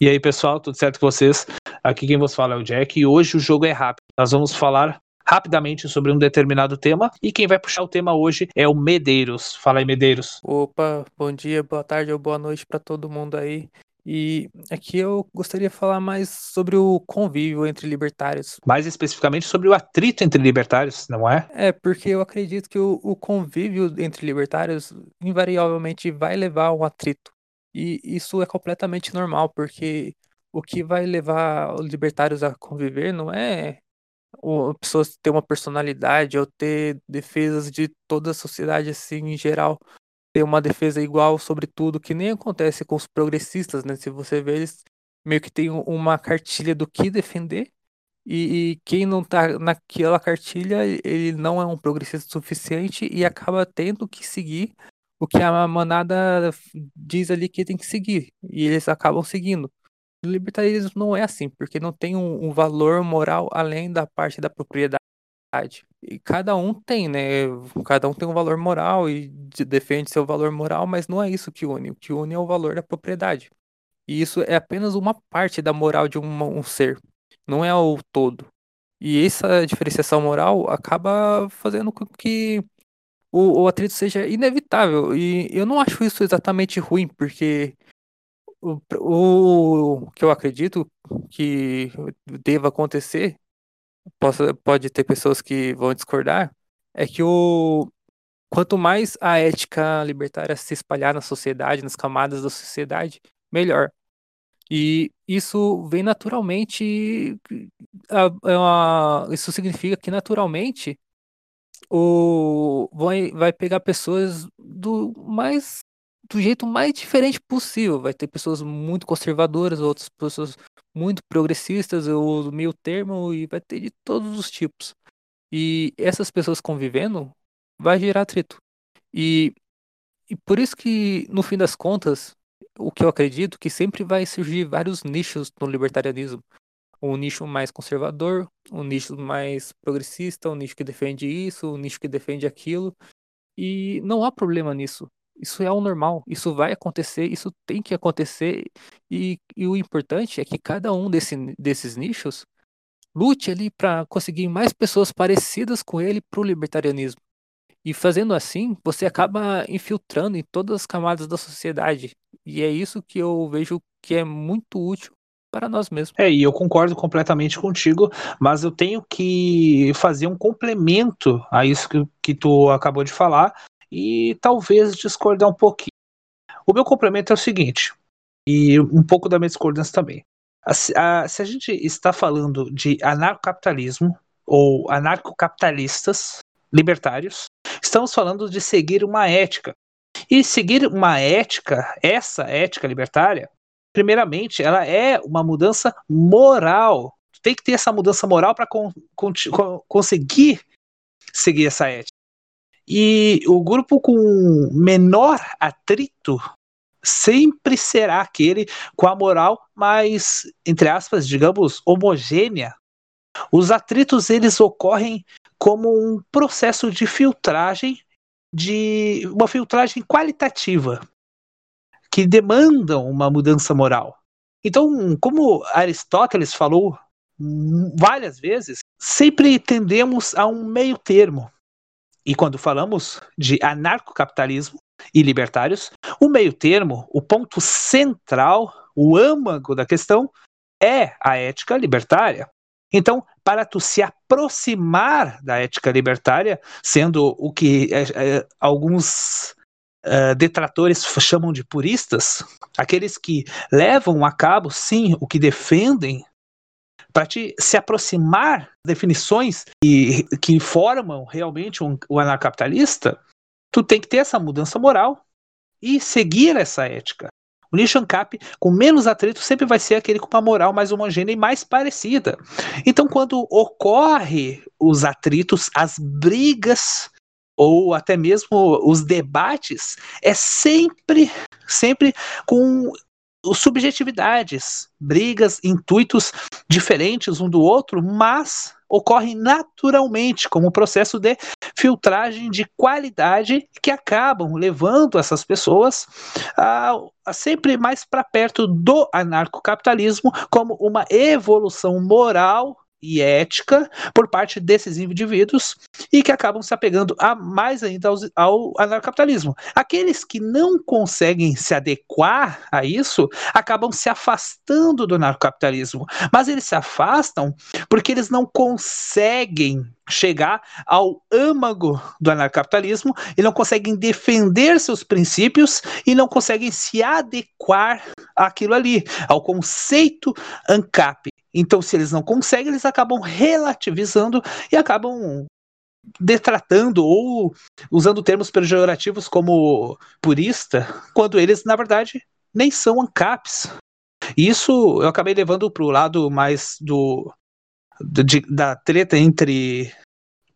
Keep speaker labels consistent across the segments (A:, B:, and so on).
A: E aí, pessoal, tudo certo com vocês? Aqui quem vos fala é o Jack e hoje o jogo é rápido. Nós vamos falar rapidamente sobre um determinado tema e quem vai puxar o tema hoje é o Medeiros. Fala aí, Medeiros.
B: Opa, bom dia, boa tarde ou boa noite para todo mundo aí. E aqui eu gostaria de falar mais sobre o convívio entre libertários.
A: Mais especificamente sobre o atrito entre libertários, não é?
B: É, porque eu acredito que o, o convívio entre libertários invariavelmente vai levar a um atrito. E isso é completamente normal, porque o que vai levar os libertários a conviver não é pessoas ter uma personalidade ou ter defesas de toda a sociedade assim em geral, ter uma defesa igual sobre tudo, que nem acontece com os progressistas, né? Se você vê, eles meio que tem uma cartilha do que defender. E, e quem não tá naquela cartilha, ele não é um progressista suficiente e acaba tendo que seguir o que a manada diz ali que tem que seguir. E eles acabam seguindo. O libertarismo não é assim, porque não tem um, um valor moral além da parte da propriedade. E cada um tem, né? Cada um tem um valor moral e defende seu valor moral, mas não é isso que une. O que une é o valor da propriedade. E isso é apenas uma parte da moral de um, um ser, não é o todo. E essa diferenciação moral acaba fazendo com que o, o atrito seja inevitável. E eu não acho isso exatamente ruim, porque o, o que eu acredito que deva acontecer, possa, pode ter pessoas que vão discordar, é que o quanto mais a ética libertária se espalhar na sociedade, nas camadas da sociedade, melhor. E isso vem naturalmente. É isso significa que naturalmente vai, vai pegar pessoas do mais do jeito mais diferente possível. Vai ter pessoas muito conservadoras, outras pessoas muito progressistas, ou meio termo, e vai ter de todos os tipos. E essas pessoas convivendo vai gerar atrito. E, e por isso que, no fim das contas, o que eu acredito que sempre vai surgir vários nichos no libertarianismo um nicho mais conservador, um nicho mais progressista, um nicho que defende isso, um nicho que defende aquilo. E não há problema nisso. Isso é o normal, isso vai acontecer, isso tem que acontecer. E, e o importante é que cada um desse, desses nichos lute ali para conseguir mais pessoas parecidas com ele para o libertarianismo. E fazendo assim, você acaba infiltrando em todas as camadas da sociedade. E é isso que eu vejo que é muito útil para nós mesmos.
A: É, e eu concordo completamente contigo, mas eu tenho que fazer um complemento a isso que, que tu acabou de falar e talvez discordar um pouquinho. O meu complemento é o seguinte, e um pouco da minha discordância também. A, a, se a gente está falando de anarcocapitalismo ou anarcocapitalistas libertários, estamos falando de seguir uma ética. E seguir uma ética, essa ética libertária, primeiramente, ela é uma mudança moral. Tem que ter essa mudança moral para con con conseguir seguir essa ética. E o grupo com menor atrito sempre será aquele com a moral mais, entre aspas, digamos, homogênea. Os atritos eles ocorrem como um processo de filtragem, de uma filtragem qualitativa que demandam uma mudança moral. Então, como Aristóteles falou várias vezes, sempre tendemos a um meio termo. E quando falamos de anarcocapitalismo e libertários, o meio termo, o ponto central, o âmago da questão é a ética libertária. Então, para tu se aproximar da ética libertária, sendo o que é, é, alguns uh, detratores chamam de puristas, aqueles que levam a cabo, sim, o que defendem, para te se aproximar definições que, que formam realmente um, o anarcapitalista, tu tem que ter essa mudança moral e seguir essa ética. O nicho ANCAP com menos atrito sempre vai ser aquele com uma moral mais homogênea e mais parecida. Então, quando ocorre os atritos, as brigas ou até mesmo os debates, é sempre, sempre com subjetividades, brigas, intuitos diferentes um do outro, mas ocorrem naturalmente como um processo de filtragem de qualidade que acabam levando essas pessoas a, a sempre mais para perto do anarcocapitalismo como uma evolução moral e ética por parte desses indivíduos e que acabam se apegando a mais ainda ao, anarcapitalismo. Aqueles que não conseguem se adequar a isso acabam se afastando do anarcapitalismo, mas eles se afastam porque eles não conseguem chegar ao âmago do anarcapitalismo e não conseguem defender seus princípios e não conseguem se adequar àquilo ali, ao conceito ANCAP. Então, se eles não conseguem, eles acabam relativizando e acabam detratando ou usando termos pejorativos como purista, quando eles, na verdade, nem são ANCAPs. Isso eu acabei levando para o lado mais do, de, da treta entre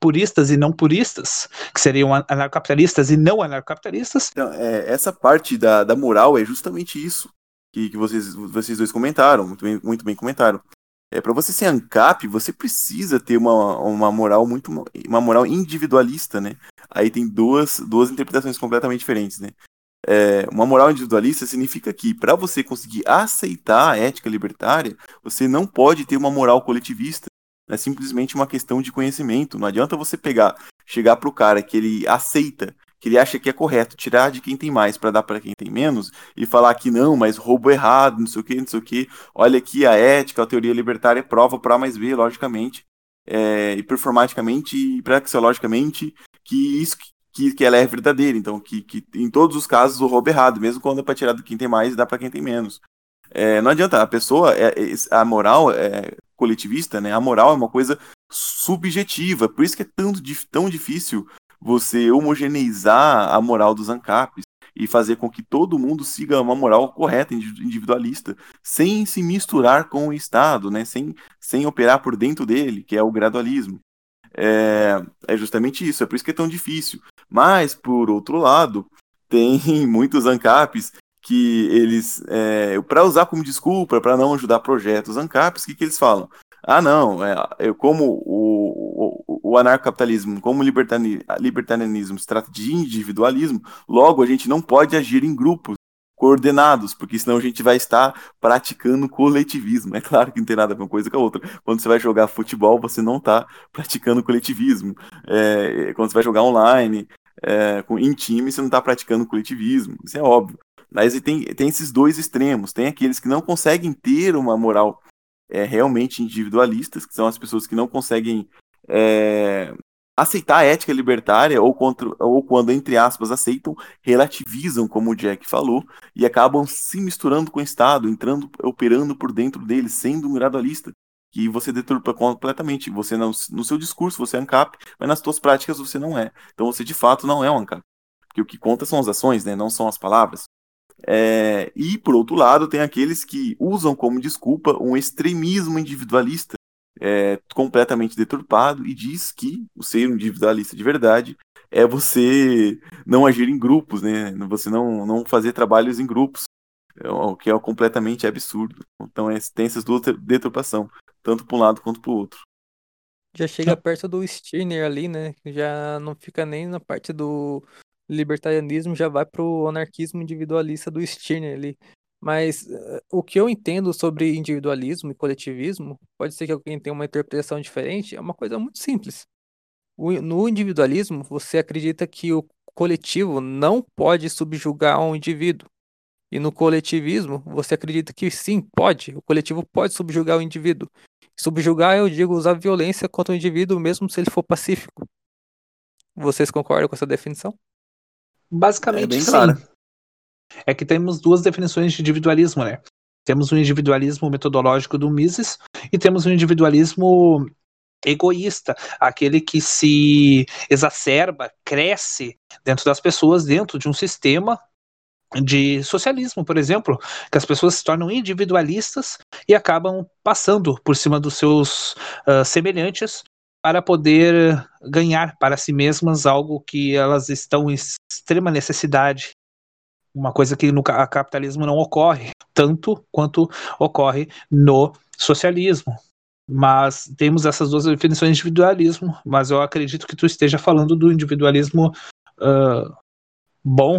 A: puristas e não puristas, que seriam anarcapitalistas e não anarcapitalistas.
C: Então, é, essa parte da, da moral é justamente isso que, que vocês, vocês dois comentaram, muito bem, muito bem comentaram. É, para você ser ANCAP, você precisa ter uma, uma moral muito uma moral individualista, né? Aí tem duas, duas interpretações completamente diferentes, né? É, uma moral individualista significa que para você conseguir aceitar a ética libertária, você não pode ter uma moral coletivista. É simplesmente uma questão de conhecimento. Não adianta você pegar, chegar pro cara que ele aceita que ele acha que é correto tirar de quem tem mais para dar para quem tem menos e falar que não, mas roubo errado, não sei o que, não sei o que. Olha aqui a ética, a teoria libertária é prova para mais B, logicamente, é, e performaticamente e praxeologicamente que isso que, que ela é verdadeira. Então, que, que em todos os casos o roubo é errado, mesmo quando é para tirar de quem tem mais e dar para quem tem menos. É, não adianta, a pessoa, é, é, a moral é coletivista, né? A moral é uma coisa subjetiva, por isso que é tão, tão difícil você homogeneizar a moral dos ANCAPs e fazer com que todo mundo siga uma moral correta, individualista, sem se misturar com o Estado, né? sem, sem operar por dentro dele, que é o gradualismo. É, é justamente isso, é por isso que é tão difícil. Mas, por outro lado, tem muitos ANCAPs que eles, é, para usar como desculpa, para não ajudar projetos ANCAPs, o que, que eles falam? Ah, não, é, eu, como o, o, o anarcocapitalismo, como o libertarianismo se trata de individualismo, logo a gente não pode agir em grupos coordenados, porque senão a gente vai estar praticando coletivismo. É claro que não tem nada a ver uma coisa com a outra. Quando você vai jogar futebol, você não está praticando coletivismo. É, quando você vai jogar online, é, em time, você não está praticando coletivismo. Isso é óbvio. Mas tem, tem esses dois extremos. Tem aqueles que não conseguem ter uma moral é, realmente individualistas, que são as pessoas que não conseguem é, aceitar a ética libertária, ou, contra, ou quando, entre aspas, aceitam, relativizam, como o Jack falou, e acabam se misturando com o Estado, entrando, operando por dentro dele, sendo um gradualista, que você deturpa completamente. Você não, no seu discurso você é ANCAP, mas nas suas práticas você não é. Então você de fato não é um ANCAP. Porque o que conta são as ações, né? não são as palavras. É, e, por outro lado, tem aqueles que usam como desculpa um extremismo individualista é, completamente deturpado e diz que o ser individualista de verdade é você não agir em grupos, né? Você não, não fazer trabalhos em grupos, é o que é completamente absurdo. Então é, tem essas duas deturpação, tanto para um lado quanto para o outro.
B: Já chega perto do Stirner ali, né? Já não fica nem na parte do libertarianismo já vai para o anarquismo individualista do Stirner ali. Mas uh, o que eu entendo sobre individualismo e coletivismo, pode ser que alguém tenha uma interpretação diferente, é uma coisa muito simples. No individualismo, você acredita que o coletivo não pode subjugar um indivíduo. E no coletivismo, você acredita que sim, pode. O coletivo pode subjugar o indivíduo. Subjugar, eu digo, usar violência contra o indivíduo, mesmo se ele for pacífico. Vocês concordam com essa definição?
A: Basicamente, é sim. Claro. É que temos duas definições de individualismo, né? Temos o individualismo metodológico do Mises e temos o individualismo egoísta, aquele que se exacerba, cresce dentro das pessoas, dentro de um sistema de socialismo, por exemplo, que as pessoas se tornam individualistas e acabam passando por cima dos seus uh, semelhantes para poder ganhar para si mesmas algo que elas estão em extrema necessidade. Uma coisa que no capitalismo não ocorre tanto quanto ocorre no socialismo. Mas temos essas duas definições de individualismo, mas eu acredito que tu esteja falando do individualismo uh, bom.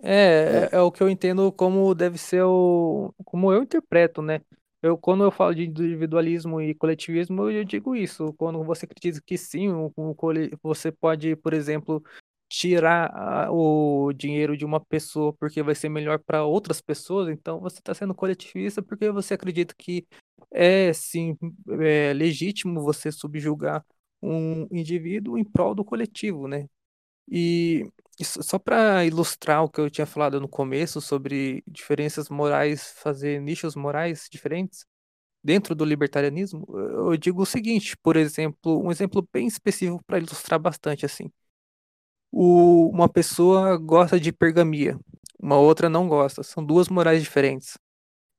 B: É, é, é, o que eu entendo como deve ser o. como eu interpreto, né? Eu, quando eu falo de individualismo e coletivismo, eu digo isso. Quando você acredita que sim, o, o, você pode, por exemplo, tirar o dinheiro de uma pessoa porque vai ser melhor para outras pessoas, então você está sendo coletivista porque você acredita que é sim é legítimo você subjugar um indivíduo em prol do coletivo, né? E só para ilustrar o que eu tinha falado no começo sobre diferenças morais, fazer nichos morais diferentes dentro do libertarianismo, eu digo o seguinte, por exemplo, um exemplo bem específico para ilustrar bastante assim o, uma pessoa gosta de pergamia, uma outra não gosta. São duas morais diferentes.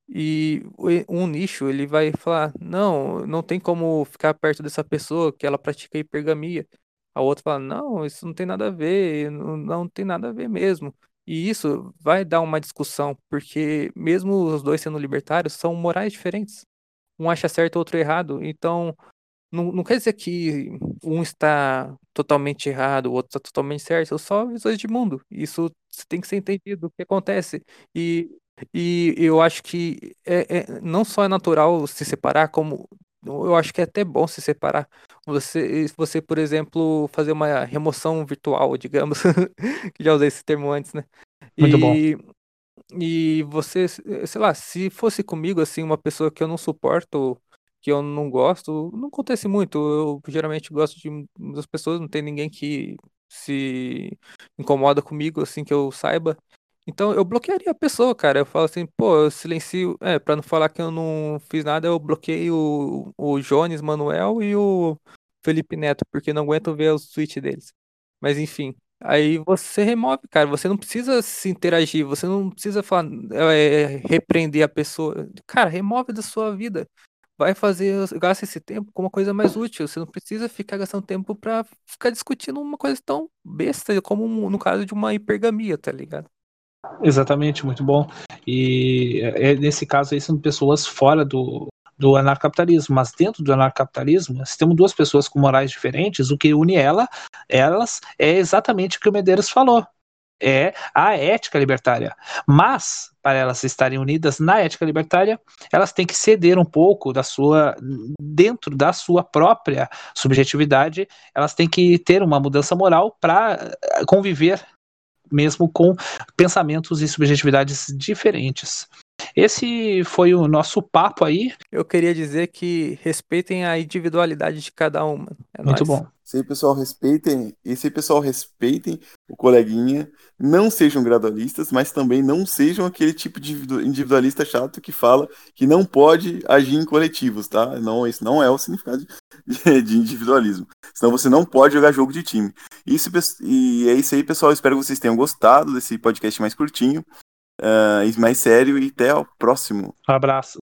B: E um nicho ele vai falar: não, não tem como ficar perto dessa pessoa que ela pratica hipergamia. A outra fala: não, isso não tem nada a ver, não, não tem nada a ver mesmo. E isso vai dar uma discussão, porque mesmo os dois sendo libertários, são morais diferentes. Um acha certo, outro errado. Então, não, não quer dizer que um está totalmente errado, o outro está totalmente certo, são só visões de mundo. Isso tem que ser entendido o que acontece. E, e eu acho que é, é, não só é natural se separar, como eu acho que é até bom se separar. Você, você por exemplo, fazer uma remoção virtual, digamos, que já usei esse termo antes, né?
A: Muito bom.
B: E você, sei lá, se fosse comigo, assim, uma pessoa que eu não suporto que eu não gosto, não acontece muito. Eu geralmente gosto de muitas pessoas, não tem ninguém que se incomoda comigo, assim, que eu saiba. Então eu bloquearia a pessoa, cara. Eu falo assim, pô, eu silencio. É, pra não falar que eu não fiz nada, eu bloqueei o, o Jones Manuel e o Felipe Neto, porque não aguento ver os tweets deles. Mas enfim. Aí você remove, cara. Você não precisa se interagir, você não precisa falar, é, repreender a pessoa. Cara, remove da sua vida vai fazer, gasta esse tempo com uma coisa mais útil. Você não precisa ficar gastando tempo pra ficar discutindo uma coisa tão besta como no caso de uma hipergamia, tá ligado?
A: Exatamente, muito bom. E é, nesse caso aí são pessoas fora do, do anarcapitalismo, mas dentro do anarcapitalismo, se temos duas pessoas com morais diferentes, o que une ela, elas é exatamente o que o Medeiros falou é a ética libertária. Mas, para elas estarem unidas na ética libertária, elas têm que ceder um pouco da sua, dentro da sua própria subjetividade, elas têm que ter uma mudança moral para conviver mesmo com pensamentos e subjetividades diferentes. Esse foi o nosso papo aí.
B: Eu queria dizer que respeitem a individualidade de cada uma.
A: É Muito nóis. bom.
C: Se aí, pessoal, respeitem. E se pessoal, respeitem o coleguinha. Não sejam gradualistas, mas também não sejam aquele tipo de individualista chato que fala que não pode agir em coletivos, tá? Não, isso não é o significado de, de individualismo. Senão você não pode jogar jogo de time. Isso, e é isso aí, pessoal. Espero que vocês tenham gostado desse podcast mais curtinho uh, mais sério e até o próximo.
A: Um abraço.